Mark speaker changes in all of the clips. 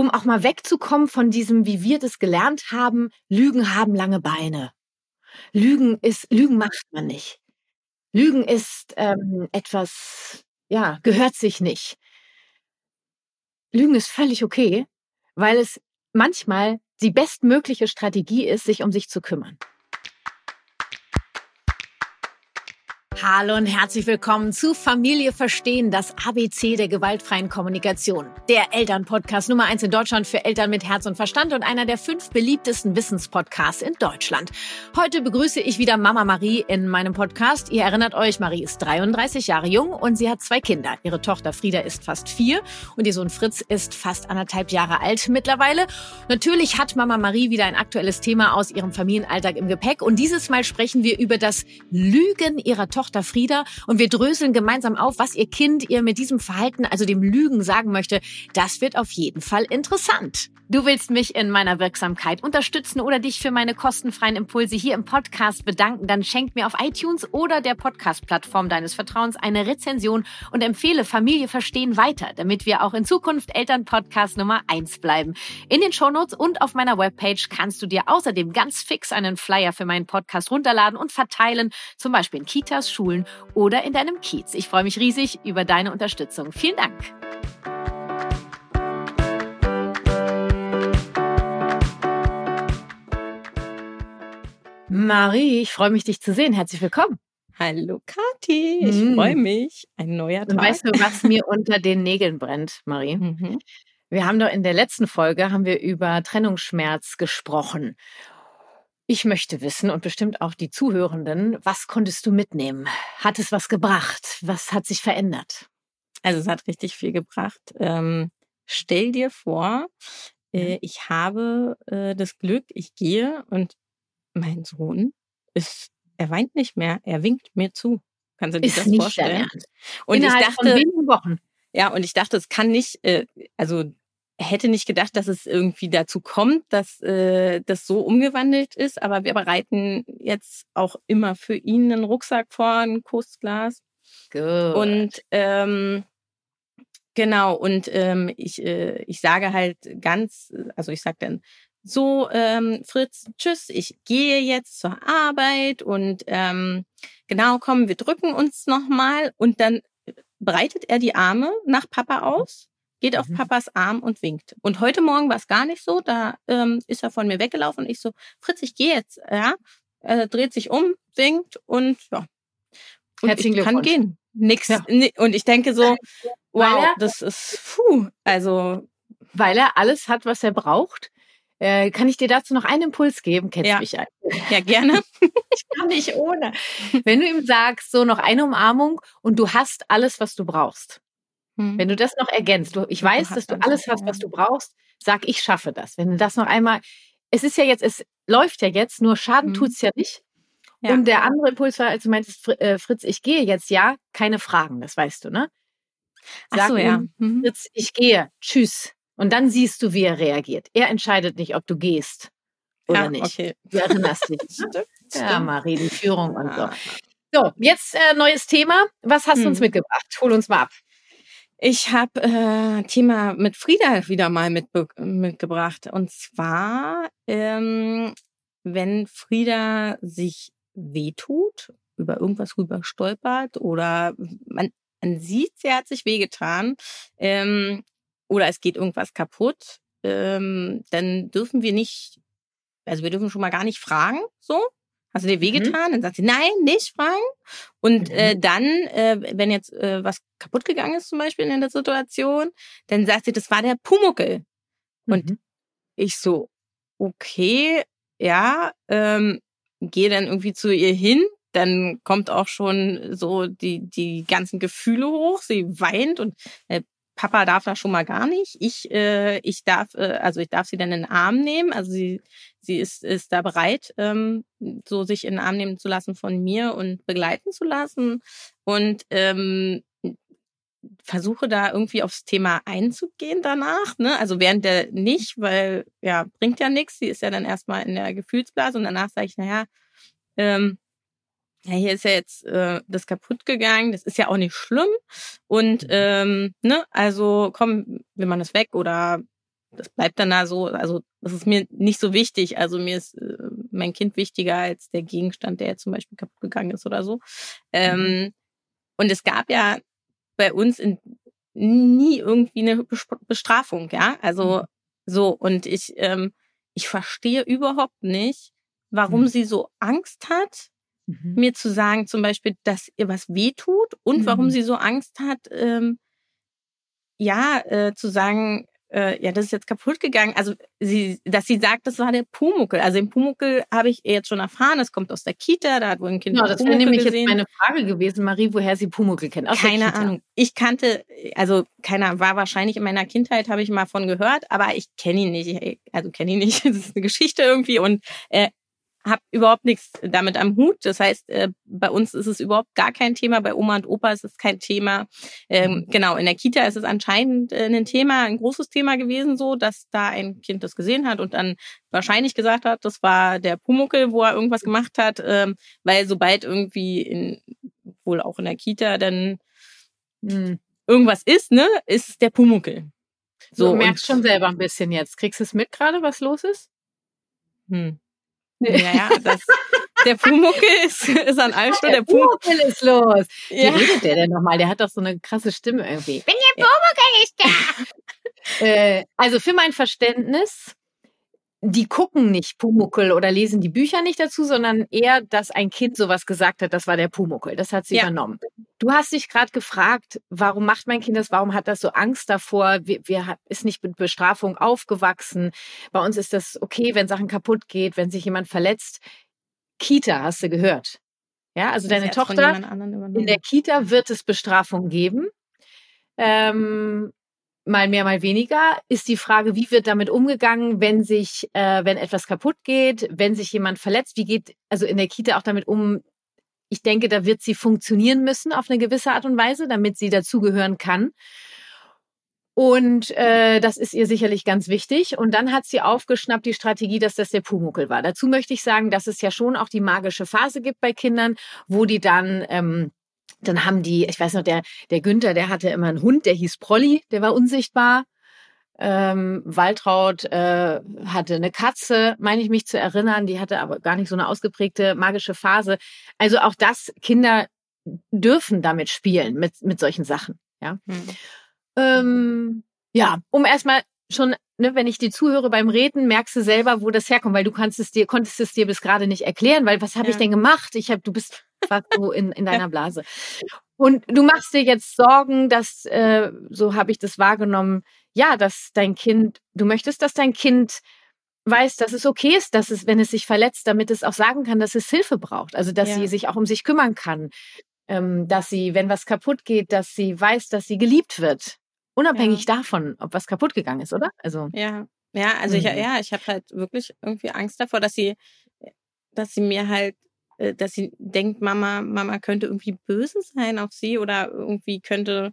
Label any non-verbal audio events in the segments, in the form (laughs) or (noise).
Speaker 1: um auch mal wegzukommen von diesem, wie wir das gelernt haben, Lügen haben lange Beine. Lügen ist, Lügen macht man nicht. Lügen ist ähm, etwas, ja, gehört sich nicht. Lügen ist völlig okay, weil es manchmal die bestmögliche Strategie ist, sich um sich zu kümmern. Hallo und herzlich willkommen zu Familie Verstehen, das ABC der gewaltfreien Kommunikation. Der Elternpodcast Nummer eins in Deutschland für Eltern mit Herz und Verstand und einer der fünf beliebtesten Wissenspodcasts in Deutschland. Heute begrüße ich wieder Mama Marie in meinem Podcast. Ihr erinnert euch, Marie ist 33 Jahre jung und sie hat zwei Kinder. Ihre Tochter Frieda ist fast vier und ihr Sohn Fritz ist fast anderthalb Jahre alt mittlerweile. Natürlich hat Mama Marie wieder ein aktuelles Thema aus ihrem Familienalltag im Gepäck und dieses Mal sprechen wir über das Lügen ihrer Tochter Tochter Frieda und wir dröseln gemeinsam auf, was ihr Kind ihr mit diesem Verhalten, also dem Lügen, sagen möchte. Das wird auf jeden Fall interessant. Du willst mich in meiner Wirksamkeit unterstützen oder dich für meine kostenfreien Impulse hier im Podcast bedanken, dann schenk mir auf iTunes oder der Podcast-Plattform deines Vertrauens eine Rezension und empfehle Familie verstehen weiter, damit wir auch in Zukunft Elternpodcast Nummer eins bleiben. In den Shownotes und auf meiner Webpage kannst du dir außerdem ganz fix einen Flyer für meinen Podcast runterladen und verteilen, zum Beispiel in Kitas, Schulen oder in deinem Kiez. Ich freue mich riesig über deine Unterstützung. Vielen Dank. Marie, ich freue mich, dich zu sehen. Herzlich willkommen.
Speaker 2: Hallo Kathi, ich mhm. freue mich. Ein neuer Tag.
Speaker 1: Und weißt du, was mir unter den Nägeln brennt, Marie? Mhm. Wir haben doch in der letzten Folge haben wir über Trennungsschmerz gesprochen. Ich möchte wissen und bestimmt auch die Zuhörenden, was konntest du mitnehmen? Hat es was gebracht? Was hat sich verändert?
Speaker 2: Also es hat richtig viel gebracht. Ähm, stell dir vor, äh, ich habe äh, das Glück, ich gehe und mein Sohn ist, er weint nicht mehr, er winkt mir zu. Kannst du dir ist das vorstellen?
Speaker 1: Und Innerhalb ich dachte, von wenigen Wochen.
Speaker 2: Ja, und ich dachte, es kann nicht, äh, also hätte nicht gedacht, dass es irgendwie dazu kommt, dass äh, das so umgewandelt ist. Aber wir bereiten jetzt auch immer für ihn einen Rucksack vor, ein Kostglas. Gut. Und ähm, genau, und ähm, ich, äh, ich sage halt ganz, also ich sage dann, so, ähm, Fritz, tschüss, ich gehe jetzt zur Arbeit und ähm, genau, komm, wir drücken uns nochmal und dann breitet er die Arme nach Papa aus, geht auf mhm. Papas Arm und winkt. Und heute Morgen war es gar nicht so, da ähm, ist er von mir weggelaufen und ich so, Fritz, ich gehe jetzt, ja. Er dreht sich um, winkt und ja. Und Herzlichen ich kann gehen. Nix. Ja. Und ich denke so, wow, das ist, puh, also.
Speaker 1: Weil er alles hat, was er braucht äh, kann ich dir dazu noch einen Impuls geben? Kennst
Speaker 2: ja.
Speaker 1: mich ein?
Speaker 2: Ja, gerne. (laughs)
Speaker 1: ich kann nicht ohne. Wenn du ihm sagst, so noch eine Umarmung und du hast alles, was du brauchst. Hm. Wenn du das noch ergänzt, du, ich weiß, dass du alles hast, was du brauchst, sag, ich schaffe das. Wenn du das noch einmal, es ist ja jetzt, es läuft ja jetzt, nur Schaden hm. tut's ja nicht. Ja. Und der andere Impuls war, als du meintest, äh, Fritz, ich gehe jetzt, ja, keine Fragen, das weißt du, ne?
Speaker 2: Sag Ach so, ja.
Speaker 1: Mhm. Fritz, ich gehe, tschüss. Und dann siehst du, wie er reagiert. Er entscheidet nicht, ob du gehst oder ja, nicht. Okay. Du erinnerst dich. (laughs) Ne? ja, Marie, die Führung und so. So, jetzt äh, neues Thema. Was hast hm. du uns hm. mitgebracht? Hol uns mal ab.
Speaker 2: Ich habe äh, Thema mit Frieda wieder mal mitbe mitgebracht. Und zwar, ähm, wenn Frieda sich wehtut, über irgendwas rüber stolpert oder man, man sieht, sie hat sich wehgetan, ähm, oder es geht irgendwas kaputt, ähm, dann dürfen wir nicht, also wir dürfen schon mal gar nicht fragen, so. Hast du dir wehgetan? Mhm. Dann sagt sie, nein, nicht fragen. Und äh, mhm. äh, dann, äh, wenn jetzt äh, was kaputt gegangen ist, zum Beispiel in der Situation, dann sagt sie, das war der Pumuckel. Mhm. Und ich so, okay, ja, ähm, gehe dann irgendwie zu ihr hin. Dann kommt auch schon so die, die ganzen Gefühle hoch. Sie weint und äh, Papa darf das schon mal gar nicht. Ich, äh, ich darf, äh, also ich darf sie dann in den Arm nehmen. Also sie, sie ist, ist da bereit, ähm, so sich in den Arm nehmen zu lassen von mir und begleiten zu lassen. Und ähm, versuche da irgendwie aufs Thema einzugehen danach. Ne? Also während der nicht, weil ja, bringt ja nichts. Sie ist ja dann erstmal in der Gefühlsblase und danach sage ich, naja, ähm, ja, hier ist ja jetzt äh, das kaputt gegangen, das ist ja auch nicht schlimm. Und mhm. ähm, ne, also komm, will man das weg oder das bleibt dann da so, also das ist mir nicht so wichtig. Also mir ist äh, mein Kind wichtiger als der Gegenstand, der jetzt zum Beispiel kaputt gegangen ist oder so. Ähm, mhm. Und es gab ja bei uns in, nie irgendwie eine Bestrafung, ja. Also mhm. so, und ich, ähm, ich verstehe überhaupt nicht, warum mhm. sie so Angst hat, mhm. mir zu sagen, zum Beispiel, dass ihr was wehtut und warum mhm. sie so Angst hat, ähm, ja, äh, zu sagen, äh, ja, das ist jetzt kaputt gegangen. Also sie, dass sie sagt, das war der Pumuckel. Also den Pumuckel habe ich jetzt schon erfahren. Es kommt aus der Kita, da hat wohl ein Kind
Speaker 1: genau, das wäre nämlich gesehen. jetzt meine Frage gewesen, Marie, woher sie Pumuckel kennt.
Speaker 2: Aus Keine Ahnung. Ich kannte, also keiner war wahrscheinlich in meiner Kindheit, habe ich mal von gehört, aber ich kenne ihn nicht. Also kenne ihn nicht. (laughs) Das ist eine Geschichte irgendwie und äh, habe überhaupt nichts damit am Hut. Das heißt, äh, bei uns ist es überhaupt gar kein Thema. Bei Oma und Opa ist es kein Thema. Ähm, mhm. genau, in der Kita ist es anscheinend äh, ein Thema, ein großes Thema gewesen, so, dass da ein Kind das gesehen hat und dann wahrscheinlich gesagt hat, das war der Pumuckel, wo er irgendwas gemacht hat, ähm, weil sobald irgendwie in, wohl auch in der Kita dann mh, hm, irgendwas ist, ne, ist es der Pumuckel.
Speaker 1: So, du merkst schon selber ein bisschen jetzt. Kriegst du es mit gerade, was los ist?
Speaker 2: Hm. Naja, das, der Pumuckel ist, ist an allem schon.
Speaker 1: Der, der Pumuckel ist los. Wie ja. redet der denn nochmal? Der hat doch so eine krasse Stimme irgendwie. Wenn der Pumuckel ist da. äh, also für mein Verständnis die gucken nicht Pumuckel oder lesen die Bücher nicht dazu, sondern eher, dass ein Kind sowas gesagt hat, das war der Pumuckel. Das hat sie ja. übernommen. Du hast dich gerade gefragt, warum macht mein Kind das? Warum hat das so Angst davor? Wir, wir ist nicht mit Bestrafung aufgewachsen. Bei uns ist das okay, wenn Sachen kaputt geht, wenn sich jemand verletzt. Kita hast du gehört. Ja, also deine Tochter in der Kita wird es Bestrafung geben. Ähm, mal mehr, mal weniger, ist die Frage, wie wird damit umgegangen, wenn sich, äh, wenn etwas kaputt geht, wenn sich jemand verletzt, wie geht also in der Kita auch damit um? Ich denke, da wird sie funktionieren müssen auf eine gewisse Art und Weise, damit sie dazugehören kann. Und äh, das ist ihr sicherlich ganz wichtig. Und dann hat sie aufgeschnappt die Strategie, dass das der Pumuckel war. Dazu möchte ich sagen, dass es ja schon auch die magische Phase gibt bei Kindern, wo die dann ähm, dann haben die, ich weiß noch, der, der Günther, der hatte immer einen Hund, der hieß Prolli, der war unsichtbar. Ähm, Waltraud äh, hatte eine Katze, meine ich mich zu erinnern, die hatte aber gar nicht so eine ausgeprägte magische Phase. Also auch das, Kinder dürfen damit spielen, mit, mit solchen Sachen. Ja, hm. ähm, ja um erstmal schon, ne, wenn ich dir zuhöre beim Reden, merkst du selber, wo das herkommt, weil du kannst es dir, konntest es dir bis gerade nicht erklären, weil was habe ja. ich denn gemacht? Ich habe, du bist was so in, in deiner Blase. Und du machst dir jetzt Sorgen, dass, äh, so habe ich das wahrgenommen, ja, dass dein Kind, du möchtest, dass dein Kind weiß, dass es okay ist, dass es, wenn es sich verletzt, damit es auch sagen kann, dass es Hilfe braucht. Also, dass ja. sie sich auch um sich kümmern kann. Ähm, dass sie, wenn was kaputt geht, dass sie weiß, dass sie geliebt wird. Unabhängig ja. davon, ob was kaputt gegangen ist, oder?
Speaker 2: Also. Ja. Ja, also mhm. ich, ja, ich habe halt wirklich irgendwie Angst davor, dass sie, dass sie mir halt dass sie denkt, Mama, Mama könnte irgendwie böse sein auf sie oder irgendwie könnte,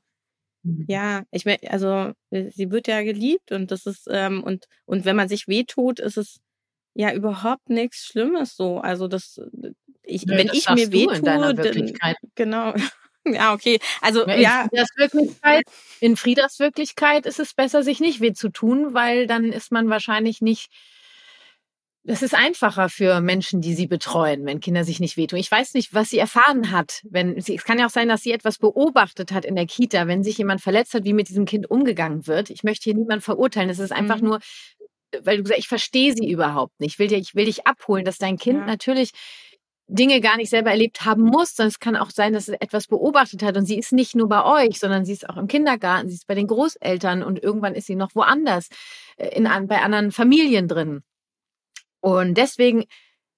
Speaker 2: mhm. ja, ich meine, also äh, sie wird ja geliebt und das ist, ähm, und, und wenn man sich wehtut, ist es ja überhaupt nichts Schlimmes so. Also das, äh, ich, Nö, wenn das ich mir wehtue, dann, genau. (laughs) Ja, okay. Also ja,
Speaker 1: ja. In Friedas Wirklichkeit, in Friedas Wirklichkeit ist es besser, sich nicht weh zu tun, weil dann ist man wahrscheinlich nicht es ist einfacher für Menschen, die sie betreuen, wenn Kinder sich nicht wehtun. Ich weiß nicht, was sie erfahren hat. Wenn sie, es kann ja auch sein, dass sie etwas beobachtet hat in der Kita, wenn sich jemand verletzt hat, wie mit diesem Kind umgegangen wird. Ich möchte hier niemanden verurteilen. Es ist einfach mhm. nur, weil du gesagt, ich verstehe sie überhaupt nicht. Ich will dir, ich will dich abholen, dass dein Kind ja. natürlich Dinge gar nicht selber erlebt haben muss, sondern es kann auch sein, dass es etwas beobachtet hat und sie ist nicht nur bei euch, sondern sie ist auch im Kindergarten, sie ist bei den Großeltern und irgendwann ist sie noch woanders, äh, in, bei anderen Familien drin. Und deswegen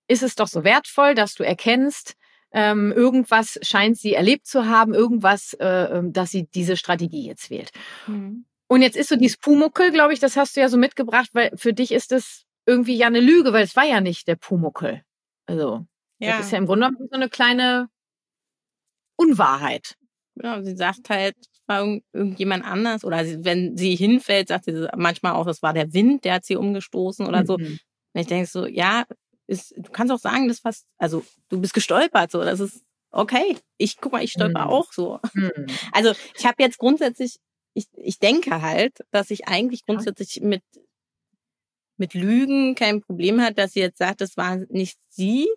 Speaker 1: ist es doch so wertvoll, dass du erkennst, ähm, irgendwas scheint sie erlebt zu haben, irgendwas, äh, ähm, dass sie diese Strategie jetzt wählt. Mhm. Und jetzt ist so dieses Pumuckel, glaube ich, das hast du ja so mitgebracht, weil für dich ist das irgendwie ja eine Lüge, weil es war ja nicht der Pumuckel. Also, ja. das ist ja im Grunde so eine kleine Unwahrheit.
Speaker 2: Ja, sie sagt halt, es war irgendjemand anders oder wenn sie hinfällt, sagt sie manchmal auch, das war der Wind, der hat sie umgestoßen oder mhm. so. Und ich denke so, ja, ist, du kannst auch sagen, das fast, also du bist gestolpert, so, das ist okay. Ich guck mal, ich stolper mhm. auch so. Mhm. Also ich habe jetzt grundsätzlich, ich, ich denke halt, dass ich eigentlich grundsätzlich mit mit Lügen kein Problem hat, dass sie jetzt sagt, das war nicht sie.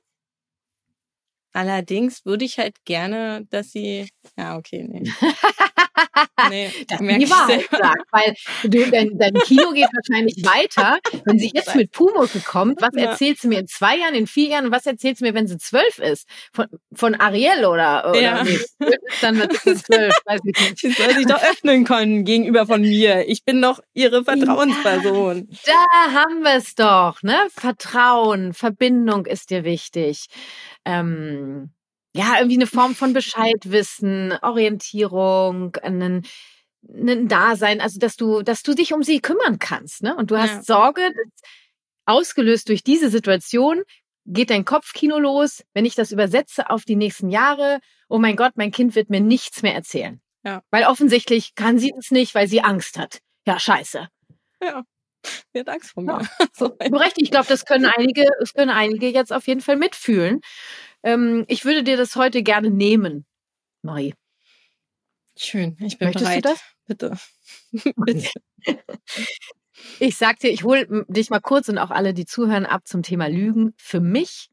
Speaker 2: Allerdings würde ich halt gerne, dass sie, ja, okay, nee. (laughs)
Speaker 1: nee, das die Wahrheit sagt, weil du, dein, dein Kino geht wahrscheinlich (laughs) weiter. Wenn sie jetzt mit Pumuckl kommt, was ja. erzählst du mir in zwei Jahren, in vier Jahren und was erzählst du mir, wenn sie zwölf ist? Von, von Ariel oder, oder
Speaker 2: ja. nee, (laughs) dann wird sie zwölf, weiß ich nicht. Sie soll sich doch öffnen können gegenüber von mir. Ich bin doch ihre Vertrauensperson.
Speaker 1: Ja, da haben wir es doch, ne? Vertrauen, Verbindung ist dir wichtig. Ähm, ja, irgendwie eine Form von Bescheidwissen, Orientierung, einen, einen Dasein, also dass du, dass du dich um sie kümmern kannst, ne? Und du hast ja. Sorge, ausgelöst durch diese Situation, geht dein Kopfkino los, wenn ich das übersetze auf die nächsten Jahre, oh mein Gott, mein Kind wird mir nichts mehr erzählen. Ja. Weil offensichtlich kann sie es nicht, weil sie Angst hat. Ja, scheiße.
Speaker 2: Ja. (laughs) Sie hat Angst vor mir. Ja. (laughs)
Speaker 1: so. Recht, ich glaube, das können (laughs) einige, das können einige jetzt auf jeden Fall mitfühlen. Ähm, ich würde dir das heute gerne nehmen, Marie.
Speaker 2: Schön, ich bin
Speaker 1: Möchtest
Speaker 2: bereit.
Speaker 1: Du das?
Speaker 2: Bitte.
Speaker 1: Bitte. Ich sag dir, ich hole dich mal kurz und auch alle, die zuhören, ab zum Thema Lügen. Für mich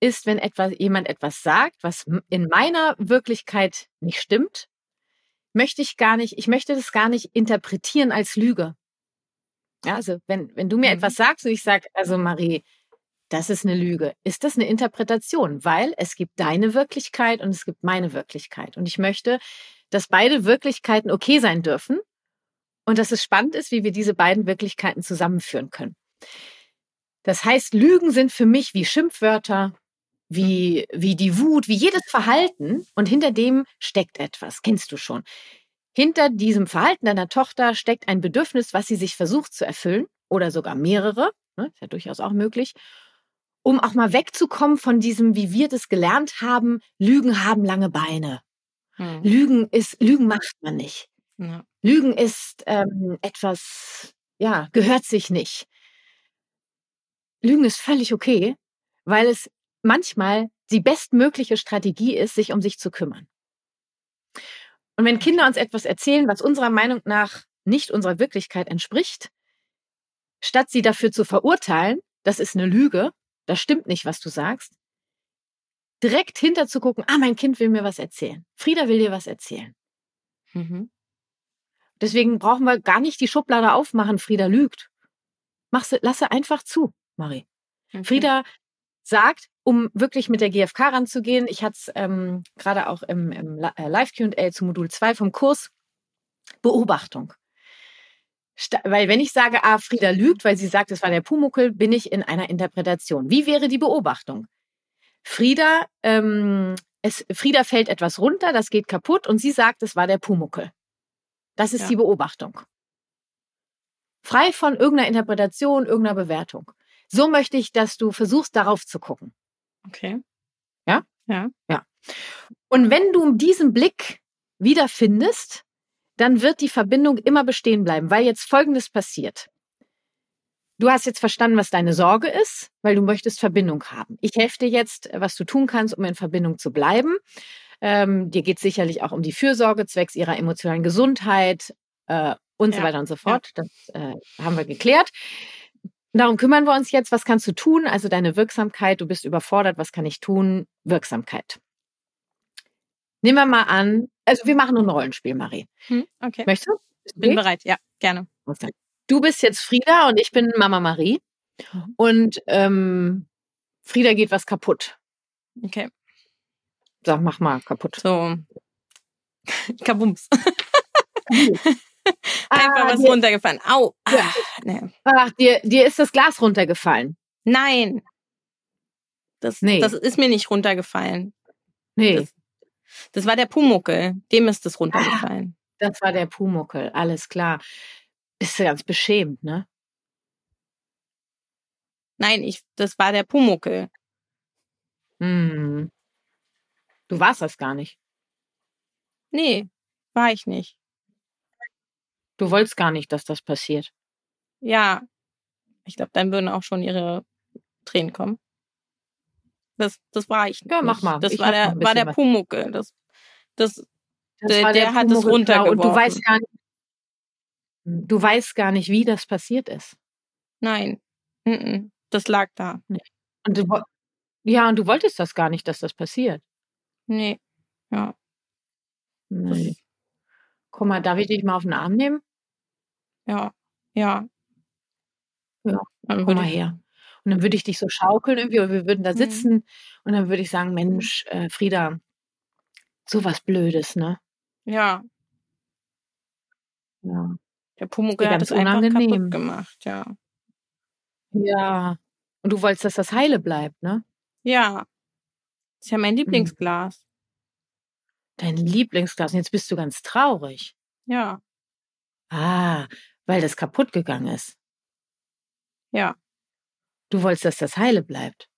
Speaker 1: ist, wenn etwas, jemand etwas sagt, was in meiner Wirklichkeit nicht stimmt, möchte ich gar nicht, ich möchte das gar nicht interpretieren als Lüge. Ja, also wenn, wenn du mir mhm. etwas sagst und ich sage, also Marie, das ist eine Lüge. Ist das eine Interpretation? Weil es gibt deine Wirklichkeit und es gibt meine Wirklichkeit. Und ich möchte, dass beide Wirklichkeiten okay sein dürfen und dass es spannend ist, wie wir diese beiden Wirklichkeiten zusammenführen können. Das heißt, Lügen sind für mich wie Schimpfwörter, wie, wie die Wut, wie jedes Verhalten und hinter dem steckt etwas. Kennst du schon. Hinter diesem Verhalten deiner Tochter steckt ein Bedürfnis, was sie sich versucht zu erfüllen oder sogar mehrere. Ne, ist ja durchaus auch möglich um auch mal wegzukommen von diesem, wie wir das gelernt haben, Lügen haben lange Beine. Hm. Lügen ist, Lügen macht man nicht. Ja. Lügen ist ähm, etwas, ja, gehört sich nicht. Lügen ist völlig okay, weil es manchmal die bestmögliche Strategie ist, sich um sich zu kümmern. Und wenn Kinder uns etwas erzählen, was unserer Meinung nach nicht unserer Wirklichkeit entspricht, statt sie dafür zu verurteilen, das ist eine Lüge, das stimmt nicht, was du sagst, direkt hinter zu gucken, ah, mein Kind will mir was erzählen. Frieda will dir was erzählen. Mhm. Deswegen brauchen wir gar nicht die Schublade aufmachen, Frieda lügt. Mach's, lasse einfach zu, Marie. Okay. Frieda sagt, um wirklich mit der GfK ranzugehen, ich hatte es ähm, gerade auch im, im äh, Live-QA zu Modul 2 vom Kurs, Beobachtung weil wenn ich sage, ah, Frieda lügt, weil sie sagt, es war der Pumuckel, bin ich in einer Interpretation. Wie wäre die Beobachtung? Frieda, ähm, es, Frieda fällt etwas runter, das geht kaputt und sie sagt, es war der Pumuckel. Das ist ja. die Beobachtung. Frei von irgendeiner Interpretation, irgendeiner Bewertung. So möchte ich, dass du versuchst, darauf zu gucken.
Speaker 2: Okay.
Speaker 1: Ja?
Speaker 2: Ja.
Speaker 1: Ja. Und wenn du diesen Blick wiederfindest, dann wird die Verbindung immer bestehen bleiben, weil jetzt Folgendes passiert. Du hast jetzt verstanden, was deine Sorge ist, weil du möchtest Verbindung haben. Ich helfe dir jetzt, was du tun kannst, um in Verbindung zu bleiben. Ähm, dir geht es sicherlich auch um die Fürsorge zwecks ihrer emotionalen Gesundheit äh, und ja. so weiter und so fort. Ja. Das äh, haben wir geklärt. Darum kümmern wir uns jetzt. Was kannst du tun? Also deine Wirksamkeit. Du bist überfordert. Was kann ich tun? Wirksamkeit. Nehmen wir mal an, also wir machen ein Rollenspiel, Marie.
Speaker 2: Hm, okay.
Speaker 1: Möchtest du?
Speaker 2: Okay? Bin bereit, ja, gerne.
Speaker 1: Du bist jetzt Frieda und ich bin Mama Marie. Mhm. Und ähm, Frieda geht was kaputt.
Speaker 2: Okay.
Speaker 1: Sag, mach mal kaputt.
Speaker 2: So. (laughs) Kabums. (laughs) Einfach ah, was dir, runtergefallen. Au.
Speaker 1: Ah, nee. Ach, dir, dir ist das Glas runtergefallen.
Speaker 2: Nein. Das, nee. das ist mir nicht runtergefallen.
Speaker 1: Nee. Das,
Speaker 2: das war der Pumuckel. Dem ist es runtergefallen.
Speaker 1: Ah, das war der Pumuckel, alles klar. Bist du ganz beschämt, ne?
Speaker 2: Nein, ich, das war der Pumuckel.
Speaker 1: Hm. Du warst das gar nicht.
Speaker 2: Nee, war ich nicht.
Speaker 1: Du wolltest gar nicht, dass das passiert.
Speaker 2: Ja. Ich glaube, dann würden auch schon ihre Tränen kommen. Das, das war ich.
Speaker 1: Ja, mach mal.
Speaker 2: Das war der, war der Pumucke. Das, das, das der, der,
Speaker 1: der
Speaker 2: hat es runtergeworfen.
Speaker 1: Und du weißt gar nicht, du weißt gar nicht, wie das passiert ist.
Speaker 2: Nein. Das lag da.
Speaker 1: Und du, ja, und du wolltest das gar nicht, dass das passiert.
Speaker 2: Nee. Ja.
Speaker 1: Nee. Guck mal, darf ich dich mal auf den Arm nehmen?
Speaker 2: Ja. Ja.
Speaker 1: Ja, dann komm mal her. Und dann würde ich dich so schaukeln irgendwie, oder wir würden da
Speaker 2: Mhm.
Speaker 1: sitzen und dann würde ich sagen, Mensch, äh, Frieda, so was Blödes, ne?
Speaker 2: Ja.
Speaker 1: Ja.
Speaker 2: Der Pumuckl hat es einfach kaputt gemacht, ja.
Speaker 1: Ja. Und du wolltest, dass das heile bleibt, ne?
Speaker 2: Ja. Ist ja mein
Speaker 1: Mhm.
Speaker 2: Lieblingsglas.
Speaker 1: Dein Lieblingsglas. Und jetzt bist du ganz traurig.
Speaker 2: Ja.
Speaker 1: Ah, weil das kaputt gegangen ist.
Speaker 2: Ja.
Speaker 1: Du wolltest, dass das heile bleibt.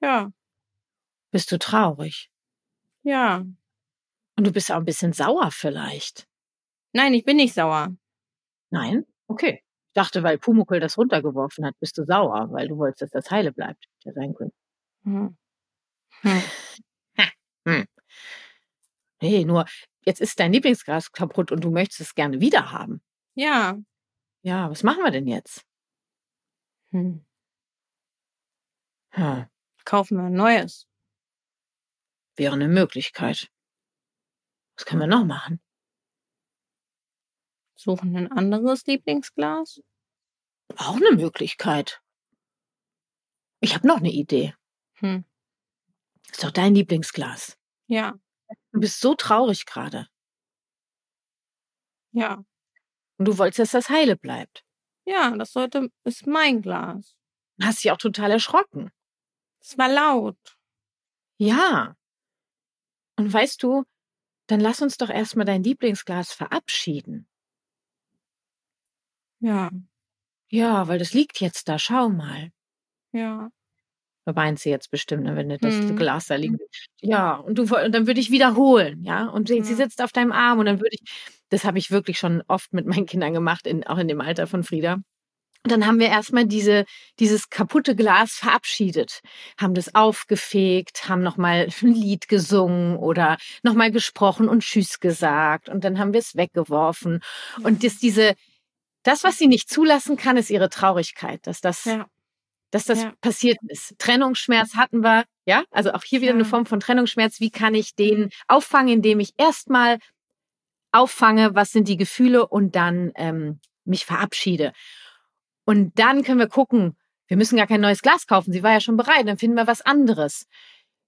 Speaker 2: Ja.
Speaker 1: Bist du traurig?
Speaker 2: Ja.
Speaker 1: Und du bist auch ein bisschen sauer vielleicht.
Speaker 2: Nein, ich bin nicht sauer.
Speaker 1: Nein? Okay. Ich dachte, weil Pumuckl das runtergeworfen hat, bist du sauer, weil du wolltest, dass das heile bleibt. Ja sein können.
Speaker 2: Hm. Hm. (laughs)
Speaker 1: Hm. Nee, nur jetzt ist dein Lieblingsglas kaputt und du möchtest es gerne wieder haben.
Speaker 2: Ja.
Speaker 1: Ja, was machen wir denn jetzt?
Speaker 2: Hm.
Speaker 1: Hm,
Speaker 2: Kaufen wir ein neues.
Speaker 1: wäre eine Möglichkeit. Was können wir noch machen?
Speaker 2: Suchen ein anderes Lieblingsglas.
Speaker 1: Auch eine Möglichkeit. Ich habe noch eine Idee.
Speaker 2: Hm.
Speaker 1: Ist doch dein Lieblingsglas.
Speaker 2: Ja.
Speaker 1: Du bist so traurig gerade.
Speaker 2: Ja.
Speaker 1: Und du wolltest, dass das heile bleibt.
Speaker 2: Ja, das sollte, ist mein Glas.
Speaker 1: Hast dich auch total erschrocken.
Speaker 2: Es war laut.
Speaker 1: Ja. Und weißt du, dann lass uns doch erstmal dein Lieblingsglas verabschieden.
Speaker 2: Ja.
Speaker 1: Ja, weil das liegt jetzt da, schau mal.
Speaker 2: Ja.
Speaker 1: Da weint sie jetzt bestimmt, ne, wenn du das
Speaker 2: Mhm.
Speaker 1: Glas da liegt. Ja, und du und dann würde ich wiederholen, ja. Und sie, sie
Speaker 2: Ja.
Speaker 1: sitzt auf deinem Arm und dann würde ich, das habe ich wirklich schon oft mit meinen Kindern gemacht, in, auch in dem Alter von Frieda. Und dann haben wir erstmal diese, dieses kaputte Glas verabschiedet, haben das aufgefegt, haben nochmal (laughs) ein Lied gesungen oder nochmal gesprochen und Tschüss gesagt und dann haben wir es weggeworfen. Und das, diese, das, was sie nicht zulassen kann, ist ihre Traurigkeit, dass das,
Speaker 2: Ja.
Speaker 1: Dass das
Speaker 2: Ja.
Speaker 1: passiert ist. Trennungsschmerz hatten wir, ja, also auch hier wieder eine
Speaker 2: Ja.
Speaker 1: Form von Trennungsschmerz. Wie kann ich den auffangen, indem ich erstmal auffange, was sind die Gefühle und dann ähm, mich verabschiede. Und dann können wir gucken, wir müssen gar kein neues Glas kaufen. Sie war ja schon bereit, dann finden wir was anderes.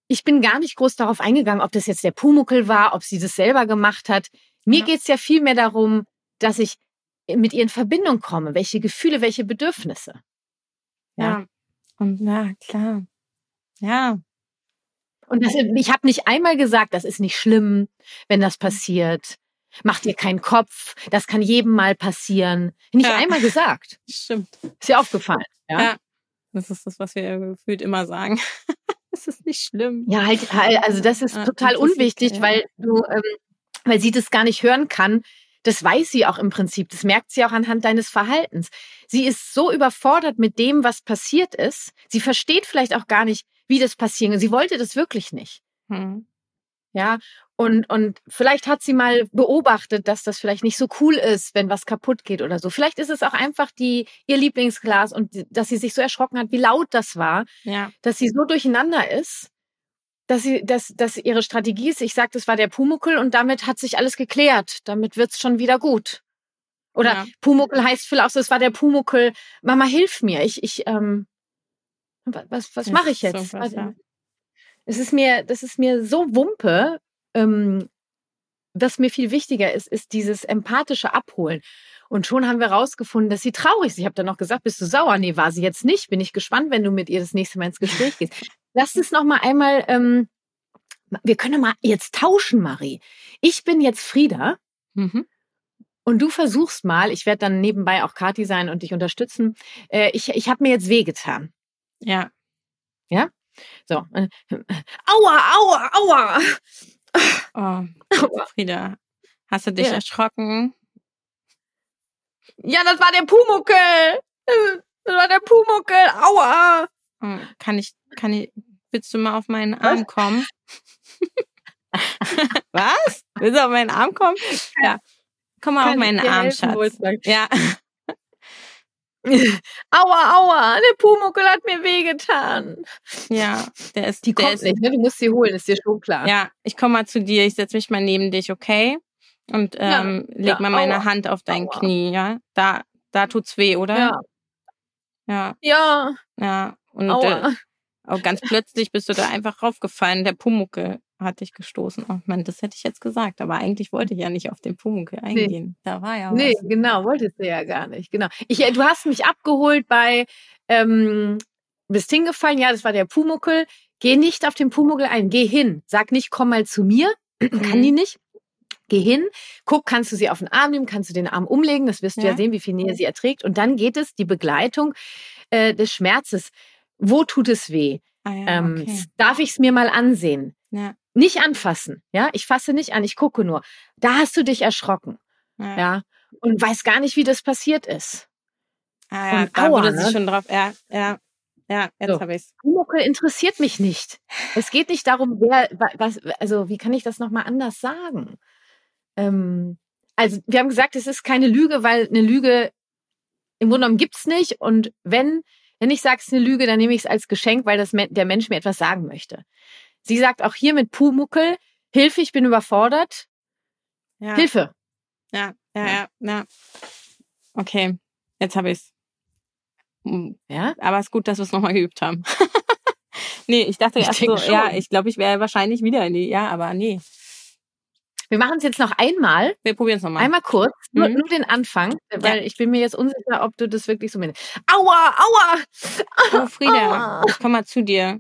Speaker 1: Ich bin gar nicht groß darauf eingegangen, ob das jetzt der Pumuckel war, ob sie das selber gemacht hat. Mir
Speaker 2: Ja.
Speaker 1: geht's ja viel mehr darum, dass ich mit ihr in Verbindung komme. Welche Gefühle, welche Bedürfnisse. Ja.
Speaker 2: Ja. Und na, klar. Ja.
Speaker 1: Und das, ich habe nicht einmal gesagt, das ist nicht schlimm, wenn das passiert. Mach dir keinen Kopf, das kann jedem mal passieren. Nicht
Speaker 2: Ja.
Speaker 1: einmal gesagt. (laughs)
Speaker 2: Stimmt.
Speaker 1: Ist dir aufgefallen. Ja,
Speaker 2: Ja. Das ist das, was wir gefühlt immer sagen. (laughs) Es ist nicht schlimm.
Speaker 1: ja halt, halt, also das ist
Speaker 2: Ja,
Speaker 1: total unwichtig, weil du, ähm, weil sie das gar nicht hören kann. Das weiß sie auch im Prinzip. Das merkt sie auch anhand deines Verhaltens. Sie ist so überfordert mit dem, was passiert ist. Sie versteht vielleicht auch gar nicht, wie das passieren. Sie wollte das wirklich nicht.
Speaker 2: Hm.
Speaker 1: Ja, und, und vielleicht hat sie mal beobachtet, dass das vielleicht nicht so cool ist, wenn was kaputt geht oder so. Vielleicht ist es auch einfach die, ihr Lieblingsglas und dass sie sich so erschrocken hat, wie laut das war,
Speaker 2: Ja.
Speaker 1: dass sie so durcheinander ist, dass sie, dass, dass ihre Strategie ist, ich sag, das war der Pumuckel und damit hat sich alles geklärt. Damit wird's schon wieder gut. Oder
Speaker 2: Ja.
Speaker 1: Pumuckel heißt vielleicht auch so, es war der Pumuckel, Mama, hilf mir. Ich, ich, ähm, wa- was, was mache ich
Speaker 2: so
Speaker 1: jetzt?
Speaker 2: was,
Speaker 1: Also,
Speaker 2: ja.
Speaker 1: es ist mir, das ist mir so Wumpe. Ähm, was mir viel wichtiger ist, ist dieses empathische Abholen. Und schon haben wir rausgefunden, dass sie traurig ist. Ich habe dann noch gesagt, bist du sauer? Nee, war sie jetzt nicht. Bin ich gespannt, wenn du mit ihr das nächste Mal ins Gespräch gehst. Lass uns noch mal einmal, ähm, wir können mal jetzt tauschen, Marie. Ich bin jetzt Frieda
Speaker 2: Mhm.
Speaker 1: und du versuchst mal, ich werde dann nebenbei auch Kati sein und dich unterstützen. Äh, ich ich habe mir jetzt wehgetan.
Speaker 2: Ja.
Speaker 1: So. äh, Aua, aua, aua.
Speaker 2: Oh. Frieda. Hast du dich
Speaker 1: Ja.
Speaker 2: erschrocken?
Speaker 1: Ja, das war der Pumuckel. Das war der Pumuckel. Aua.
Speaker 2: Oh, kann ich, kann ich, willst du mal auf meinen Arm kommen? (laughs) Was? Willst du auf meinen Arm kommen? Ja. Komm mal auf
Speaker 1: Kann ich
Speaker 2: meinen Arm,
Speaker 1: helfen,
Speaker 2: Schatz. Ja. (laughs)
Speaker 1: aua, aua, der Pumuckel hat mir wehgetan.
Speaker 2: Ja, der ist.
Speaker 1: Die
Speaker 2: der
Speaker 1: kommt
Speaker 2: ist,
Speaker 1: nicht, ne? Du musst sie holen, ist dir schon klar.
Speaker 2: Ja, ich komme mal zu dir, ich setze mich mal neben dich, okay? Und ähm,
Speaker 1: Ja,
Speaker 2: leg
Speaker 1: ja,
Speaker 2: mal meine
Speaker 1: aua,
Speaker 2: Hand auf dein
Speaker 1: aua.
Speaker 2: Knie, ja? Da, da tut's weh, oder?
Speaker 1: Ja.
Speaker 2: Ja,
Speaker 1: Ja,
Speaker 2: ja. Und äh,
Speaker 1: aua.
Speaker 2: oh, ganz plötzlich bist du da einfach raufgefallen. Der Pumuckel hat dich gestoßen. Oh Mann, das hätte ich jetzt gesagt, aber eigentlich wollte ich ja nicht auf den Pumuckel eingehen. Da war ja
Speaker 1: Nee,
Speaker 2: was.
Speaker 1: genau, wolltest du ja gar nicht. Genau. Ich, äh, du hast mich abgeholt bei, ähm, bist hingefallen, ja, das war der Pumuckel. Geh nicht auf den Pumuckel ein, geh hin. Sag nicht, komm mal zu mir. (clears throat) Kann
Speaker 2: Mhm.
Speaker 1: die nicht. Geh hin, guck, kannst du sie auf den Arm nehmen, kannst du den Arm umlegen, das wirst du ja
Speaker 2: Ja.
Speaker 1: sehen, wie viel Nähe sie erträgt. Und dann geht es, die Begleitung äh, des Schmerzes. Wo tut es weh?
Speaker 2: Ah ja,
Speaker 1: Ähm,
Speaker 2: okay.
Speaker 1: Darf ich es mir mal ansehen?
Speaker 2: Ja,
Speaker 1: Nicht anfassen, ja? Ich fasse nicht an, ich gucke nur. Da hast du dich erschrocken,
Speaker 2: ja.
Speaker 1: ja? Und weiß gar nicht, wie das passiert ist.
Speaker 2: Ah, ja,
Speaker 1: Und
Speaker 2: da
Speaker 1: aua,
Speaker 2: wurde
Speaker 1: ne?
Speaker 2: schon drauf. Ja, ja, ja, jetzt
Speaker 1: So.
Speaker 2: habe ich's.
Speaker 1: Pumuckel interessiert mich nicht. Es geht nicht darum, wer, wa- was, also wie kann ich das nochmal anders sagen? Ähm, also wir haben gesagt, es ist keine Lüge, weil eine Lüge im Grunde genommen gibt's nicht. Und wenn, wenn ich sage, es ist eine Lüge, dann nehme ich es als Geschenk, weil das, der Mensch mir etwas sagen möchte. Sie sagt auch hier mit Pumuckel, Hilfe, ich bin überfordert.
Speaker 2: Ja,
Speaker 1: Hilfe.
Speaker 2: ja, ja,
Speaker 1: Ja.
Speaker 2: ja. Okay, jetzt habe ich's. Hm,
Speaker 1: Ja?
Speaker 2: Aber es ist gut, dass wir es nochmal geübt haben. (laughs) nee, ich dachte
Speaker 1: Ich
Speaker 2: erst so,
Speaker 1: denke
Speaker 2: ja,
Speaker 1: schon.
Speaker 2: ich glaube, ich wäre wahrscheinlich wieder in die, ja, aber nee.
Speaker 1: Wir machen es jetzt noch einmal.
Speaker 2: Wir probieren es nochmal.
Speaker 1: Einmal kurz, nur,
Speaker 2: Mhm.
Speaker 1: nur den Anfang, weil ich bin mir jetzt unsicher, ob du das wirklich so meinst. Aua, aua!
Speaker 2: Oh, Frieda,
Speaker 1: Aua.
Speaker 2: ich komme mal zu dir.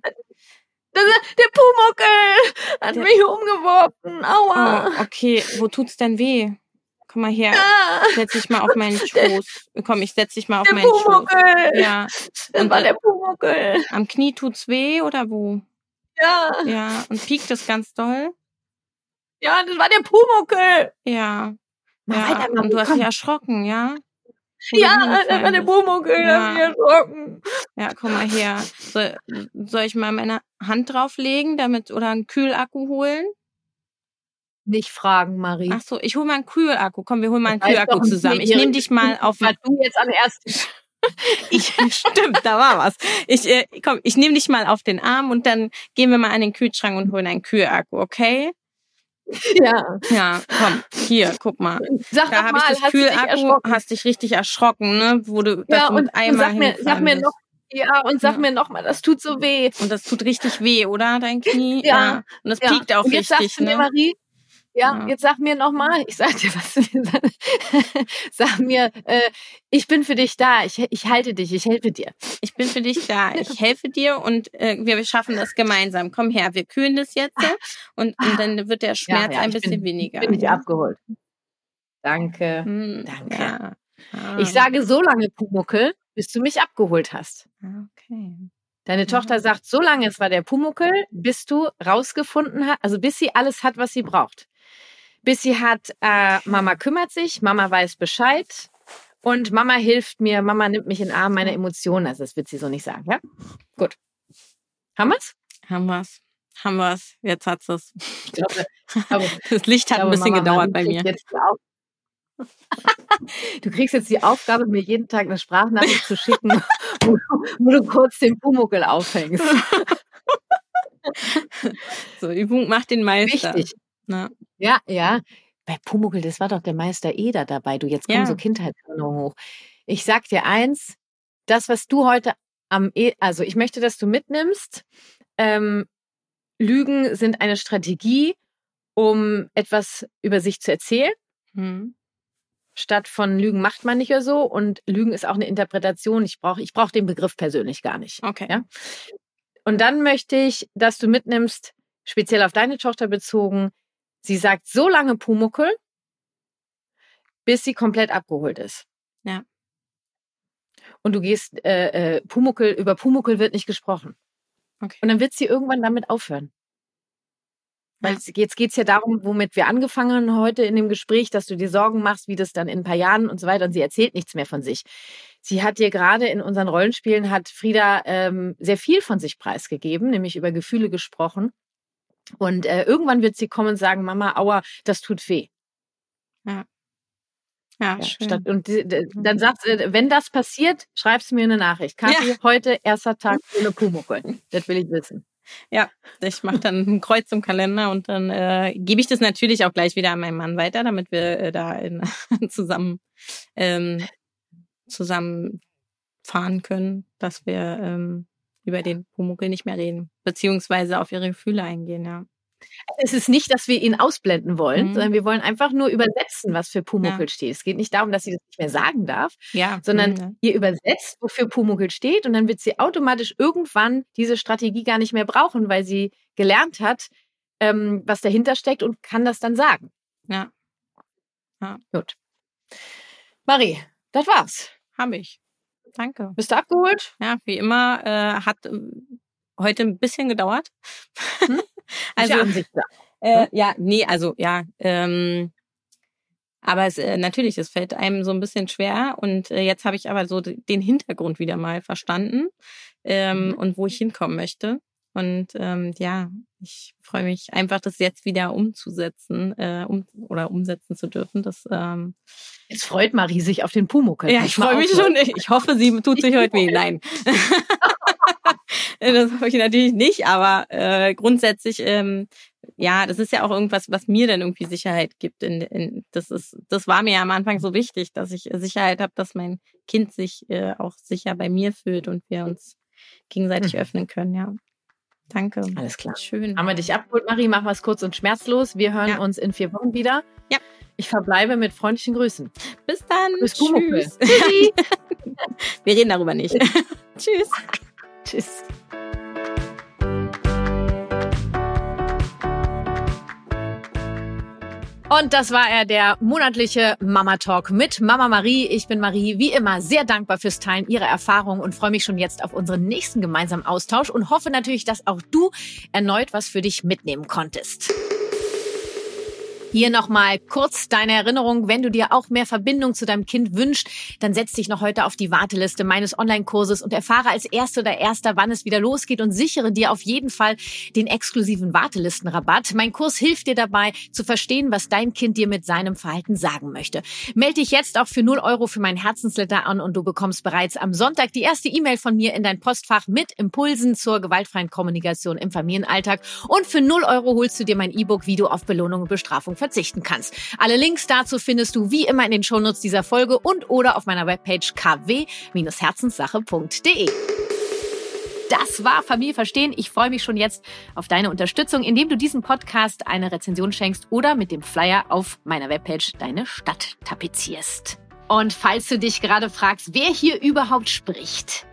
Speaker 1: Das der Pumuckel hat
Speaker 2: Der-
Speaker 1: mich umgeworfen. Aua!
Speaker 2: Oh, okay, wo tut's denn weh? Komm mal her,
Speaker 1: Ah,
Speaker 2: setz dich mal auf meinen Schoß. Komm, ich setz dich mal auf
Speaker 1: der
Speaker 2: meinen Schoß.
Speaker 1: Pumuckel!
Speaker 2: Ja,
Speaker 1: Das
Speaker 2: und
Speaker 1: war der Pumuckel.
Speaker 2: am Knie tut's weh oder wo?
Speaker 1: Ja,
Speaker 2: Ja, und piekt es ganz doll?
Speaker 1: Ja, das war der Pumuckel.
Speaker 2: Ja.
Speaker 1: Mal
Speaker 2: ja.
Speaker 1: weiter, Mami,
Speaker 2: und du hast
Speaker 1: komm.
Speaker 2: dich erschrocken, ja?
Speaker 1: Ja, das war der. Pumuckel.
Speaker 2: Ja.
Speaker 1: Ja. Ich erschrocken.
Speaker 2: Ja, komm mal her. Soll, soll ich mal meine Hand drauflegen, damit oder einen Kühlakku holen?
Speaker 1: Nicht fragen, Marie.
Speaker 2: Ach so, ich hole mal einen Kühlakku. Komm, wir holen mal einen Kühlakku zusammen. Ich nehme dich mal auf.
Speaker 1: Weil du jetzt am ersten. (laughs)
Speaker 2: Ich, stimmt, da war was. Ich, äh, komm, ich nehme dich mal auf den Arm und dann gehen wir mal an den Kühlschrank und holen einen Kühlakku, okay?
Speaker 1: Ja.
Speaker 2: Ja, komm, hier, guck mal.
Speaker 1: Sag
Speaker 2: Da habe ich das Kühlakku, hast dich richtig erschrocken, ne? Wo du,
Speaker 1: Ja, und,
Speaker 2: mit
Speaker 1: und
Speaker 2: einmal
Speaker 1: sag mir, sag mir noch, ja, und sag
Speaker 2: Ja.
Speaker 1: mir noch mal, das tut so weh.
Speaker 2: Und das tut richtig weh, oder? Dein Knie? (laughs)
Speaker 1: Ja.
Speaker 2: Und das
Speaker 1: Ja.
Speaker 2: piekt auch
Speaker 1: und jetzt
Speaker 2: richtig,
Speaker 1: sagst du mir,
Speaker 2: ne?
Speaker 1: Marie, ja,
Speaker 2: Ja.
Speaker 1: jetzt sag mir noch mal, ich sag dir was, (laughs) sag, mir, äh, ich bin für dich da, ich, ich halte dich, ich helfe dir.
Speaker 2: Ich bin für dich da. Ich (laughs) helfe dir und äh, wir schaffen das gemeinsam. Komm her, wir kühlen das jetzt (laughs) und, und dann wird der Schmerz ein
Speaker 1: ich
Speaker 2: bisschen
Speaker 1: bin,
Speaker 2: weniger.
Speaker 1: Bin ich
Speaker 2: ja?
Speaker 1: abgeholt. Danke.
Speaker 2: Hm,
Speaker 1: Danke.
Speaker 2: Ja. Ah,
Speaker 1: Ich sage so lange, Pumuckel, bis du mich abgeholt hast.
Speaker 2: Okay.
Speaker 1: Deine
Speaker 2: Ja.
Speaker 1: Tochter sagt, so lange es war der Pumuckel, bis du rausgefunden hast, also bis sie alles hat, was sie braucht. Bis sie hat, äh, Mama kümmert sich, Mama weiß Bescheid und Mama hilft mir, Mama nimmt mich in den Arm, meine Emotionen. Also das wird sie so nicht sagen, ja? Gut. Haben wir's?
Speaker 2: Haben wir's. Haben wir's. Jetzt hat's es.
Speaker 1: Ich glaube, glaube, (laughs)
Speaker 2: Das Licht hat
Speaker 1: ich
Speaker 2: ein
Speaker 1: glaube,
Speaker 2: bisschen
Speaker 1: Mama
Speaker 2: gedauert bei mir. (laughs)
Speaker 1: Du kriegst jetzt die Aufgabe, mir jeden Tag eine Sprachnachricht zu schicken, (laughs) wo, wo du kurz den Pumuckel aufhängst.
Speaker 2: So, Übung macht den Meister.
Speaker 1: Wichtig.
Speaker 2: Na,
Speaker 1: Ja, ja. Bei Pumuckel, das war doch der Meister Eder dabei. Du, jetzt kommen
Speaker 2: Ja.
Speaker 1: so Kindheitserinnerungen hoch. Ich sag dir eins, das, was du heute am, e also ich möchte, dass du mitnimmst, ähm, Lügen sind eine Strategie, um etwas über sich zu erzählen.
Speaker 2: hm.
Speaker 1: Statt von Lügen macht man nicht oder so. Und Lügen ist auch eine Interpretation. Ich brauche ich brauch den Begriff persönlich gar nicht.
Speaker 2: Okay.
Speaker 1: Ja? Und dann möchte ich, dass du mitnimmst, speziell auf deine Tochter bezogen, sie sagt so lange Pumuckel, bis sie komplett abgeholt ist.
Speaker 2: Ja.
Speaker 1: Und du gehst, äh, äh, Pumuckel, über Pumuckel wird nicht gesprochen.
Speaker 2: Okay.
Speaker 1: Und dann wird sie irgendwann damit aufhören. Weil jetzt geht's ja darum, womit wir angefangen haben heute in dem Gespräch, dass du dir Sorgen machst, wie das dann in ein paar Jahren und so weiter. Und sie erzählt nichts mehr von sich. Sie hat dir gerade in unseren Rollenspielen, hat Frieda ähm, sehr viel von sich preisgegeben, nämlich über Gefühle gesprochen. Und äh, irgendwann wird sie kommen und sagen, Mama, aua, das tut weh.
Speaker 2: Ja. Ja, ja schön.
Speaker 1: Statt, und die, die, dann sagst du, wenn das passiert, schreibst du mir eine Nachricht. Kathi, ja. heute erster Tag ohne Pumuckel. Das will ich wissen.
Speaker 2: Ja, ich mache dann ein Kreuz im Kalender und dann äh, gebe ich das natürlich auch gleich wieder an meinen Mann weiter, damit wir äh, da in, (laughs) zusammen ähm, zusammen fahren können, dass wir ähm, über den Pumuckel nicht mehr reden, beziehungsweise auf ihre Gefühle eingehen, ja.
Speaker 1: Es ist nicht, dass wir ihn ausblenden wollen, mhm. sondern wir wollen einfach nur übersetzen, was für Pumuckel ja. steht. Es geht nicht darum, dass sie das nicht mehr sagen darf, ja. sondern mhm. ihr übersetzt, wofür Pumuckel steht und dann wird sie automatisch irgendwann diese Strategie gar nicht mehr brauchen, weil sie gelernt hat, ähm, was dahinter steckt und kann das dann sagen.
Speaker 2: Ja.
Speaker 1: ja. Gut. Marie, das war's.
Speaker 2: Hab ich. Danke.
Speaker 1: Bist du abgeholt?
Speaker 2: Ja, wie immer. Äh, hat äh, heute ein bisschen gedauert.
Speaker 1: Hm? (laughs) also,
Speaker 2: äh, ja, nee, also ja. Ähm, aber es, äh, natürlich, es fällt einem so ein bisschen schwer. Und äh, jetzt habe ich aber so den Hintergrund wieder mal verstanden ähm, mhm. und wo ich hinkommen möchte. Und ähm, ja, ich freue mich einfach, das jetzt wieder umzusetzen äh, um, oder umsetzen zu dürfen. Das, ähm,
Speaker 1: jetzt freut Marie sich auf den Pumuckel.
Speaker 2: Ja, ich freue mich schon. Ich hoffe, sie tut sich heute weh. Nein. (laughs) das hoffe ich natürlich nicht, aber äh, grundsätzlich, ähm, ja, das ist ja auch irgendwas, was mir dann irgendwie Sicherheit gibt. In, in, das, ist, das war mir ja am Anfang so wichtig, dass ich Sicherheit habe, dass mein Kind sich äh, auch sicher bei mir fühlt und wir uns gegenseitig hm. öffnen können, ja. Danke.
Speaker 1: Alles klar.
Speaker 2: Schön.
Speaker 1: Haben wir dich abgeholt, Marie? Machen wir es kurz und schmerzlos. Wir hören ja. uns in vier Wochen wieder.
Speaker 2: Ja.
Speaker 1: Ich verbleibe mit freundlichen Grüßen.
Speaker 2: Bis dann.
Speaker 1: Bis Tschüss. (laughs)
Speaker 2: wir reden darüber nicht. (laughs) Tschüss.
Speaker 1: Tschüss. Und das war er, der monatliche Mama Talk mit Mama Marie. Ich bin Marie, wie immer sehr dankbar fürs Teilen Ihrer Erfahrungen und freue mich schon jetzt auf unseren nächsten gemeinsamen Austausch und hoffe natürlich, dass auch du erneut was für dich mitnehmen konntest. Hier nochmal kurz deine Erinnerung. Wenn du dir auch mehr Verbindung zu deinem Kind wünschst, dann setz dich noch heute auf die Warteliste meines Online-Kurses und erfahre als Erste oder Erster, wann es wieder losgeht und sichere dir auf jeden Fall den exklusiven Wartelistenrabatt. Mein Kurs hilft dir dabei, zu verstehen, was dein Kind dir mit seinem Verhalten sagen möchte. Melde dich jetzt auch für 0 Euro für mein Herzensletter an und du bekommst bereits am Sonntag die erste E-Mail von mir in dein Postfach mit Impulsen zur gewaltfreien Kommunikation im Familienalltag. Und für 0 Euro holst du dir mein E-Book, wie du auf Belohnung und Bestrafung verzichten kannst. Alle Links dazu findest du wie immer in den Shownotes dieser Folge und oder auf meiner Webpage kw-herzenssache.de. Das war Familie verstehen. Ich freue mich schon jetzt auf deine Unterstützung, indem du diesem Podcast eine Rezension schenkst oder mit dem Flyer auf meiner Webpage deine Stadt tapezierst. Und falls du dich gerade fragst, wer hier überhaupt spricht,